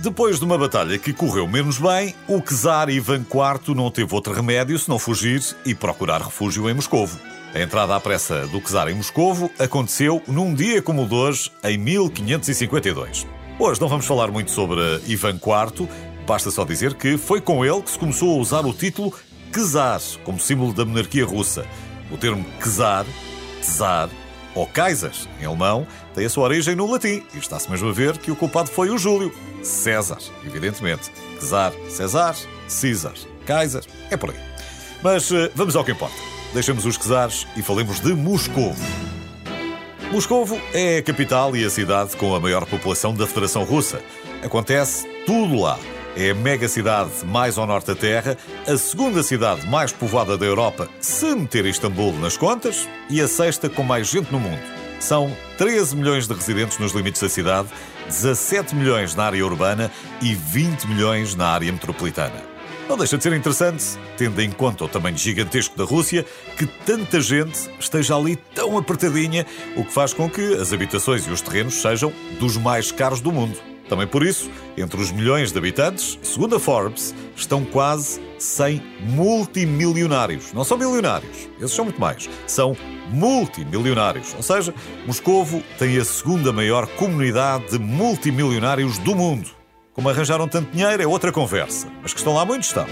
Depois de uma batalha que correu menos bem, o czar Ivan IV não teve outro remédio senão fugir e procurar refúgio em Moscovo. A entrada à pressa do czar em Moscovo aconteceu num dia como o de hoje, em 1552. Hoje não vamos falar muito sobre Ivan IV, basta só dizer que foi com ele que se começou a usar o título czar como símbolo da monarquia russa. O termo czar, czar ou Kaiser, em alemão, tem a sua origem no latim e está-se mesmo a ver que o culpado foi o Júlio. César, evidentemente. Czar, César, César, Kaiser, é por aí. Mas uh, vamos ao que importa. Deixamos os czares e falemos de Moscovo. Moscovo é a capital e a cidade com a maior população da Federação Russa. Acontece tudo lá. É a mega cidade mais ao norte da Terra, a segunda cidade mais povoada da Europa, se meter Istambul nas contas, e a sexta com mais gente no mundo. São 13 milhões de residentes nos limites da cidade, 17 milhões na área urbana e 20 milhões na área metropolitana. Não deixa de ser interessante, tendo em conta o tamanho gigantesco da Rússia, que tanta gente esteja ali tão apertadinha, o que faz com que as habitações e os terrenos sejam dos mais caros do mundo. Também por isso, entre os milhões de habitantes, segundo a Forbes, estão quase 100 multimilionários. Não são milionários, esses são muito mais. São multimilionários. Ou seja, Moscovo tem a segunda maior comunidade de multimilionários do mundo. Como arranjaram tanto dinheiro é outra conversa, mas que estão lá muitos estão.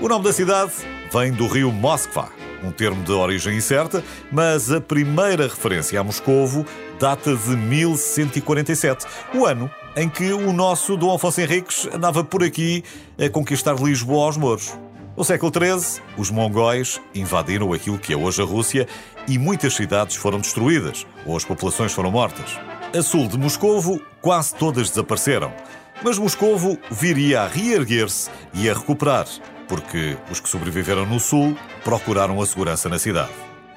O nome da cidade vem do rio Moskva, um termo de origem incerta, mas a primeira referência a Moscovo data de 1147, o ano em que o nosso Dom Afonso Henriques andava por aqui a conquistar Lisboa aos mouros. No século XIII, os mongóis invadiram aquilo que é hoje a Rússia e muitas cidades foram destruídas ou as populações foram mortas. A sul de Moscovo, quase todas desapareceram. Mas Moscovo viria a reerguer-se e a recuperar, porque os que sobreviveram no sul procuraram a segurança na cidade.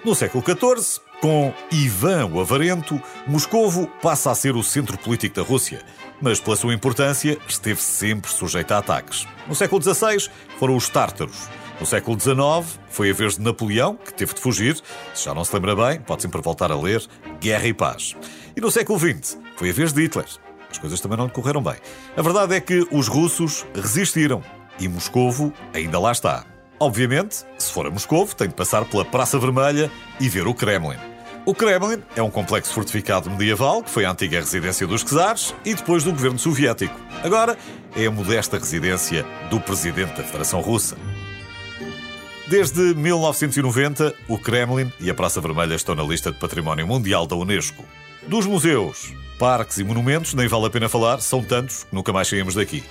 No século XIV, com Ivan o Avarento, Moscovo passa a ser o centro político da Rússia, mas pela sua importância esteve sempre sujeito a ataques. No século XVI foram os tártaros. No século XIX foi a vez de Napoleão, que teve de fugir. Se já não se lembra bem, pode sempre voltar a ler Guerra e Paz. E no século XX foi a vez de Hitler. As coisas também não correram bem. A verdade é que os russos resistiram e Moscovo ainda lá está. Obviamente, se for a Moscovo, tem de passar pela Praça Vermelha e ver o Kremlin. O Kremlin é um complexo fortificado medieval que foi a antiga residência dos czares e depois do governo soviético. Agora é a modesta residência do presidente da Federação Russa. Desde 1990, o Kremlin e a Praça Vermelha estão na lista de Património Mundial da Unesco. Dos museus, parques e monumentos, nem vale a pena falar, são tantos que nunca mais saímos daqui.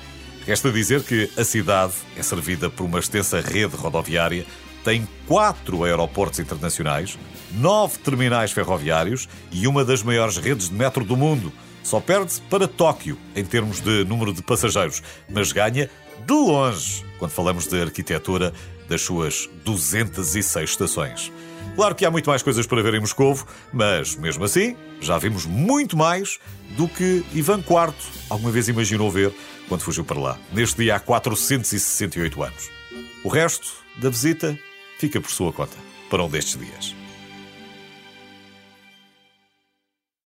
Resta dizer que a cidade é servida por uma extensa rede rodoviária tem quatro aeroportos internacionais, nove terminais ferroviários e uma das maiores redes de metro do mundo. Só perde-se para Tóquio em termos de número de passageiros, mas ganha de longe quando falamos de arquitetura das suas 206 estações. Claro que há muito mais coisas para ver em Moscovo, mas mesmo assim já vimos muito mais do que Ivan IV alguma vez imaginou ver quando fugiu para lá, neste dia há 468 anos. O resto da visita fica por sua conta para um destes dias.